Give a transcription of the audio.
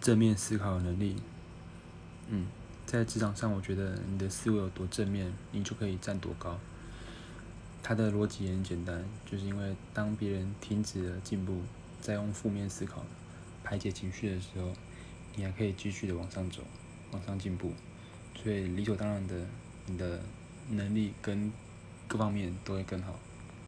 正面思考的能力。嗯，在职场上，我觉得你的思维有多正面，你就可以站多高。他的逻辑也很简单，就是因为当别人停止了进步，在用负面思考排解情绪的时候，你还可以继续的往上走，往上进步，所以理所当然的，你的能力跟各方面都会更好。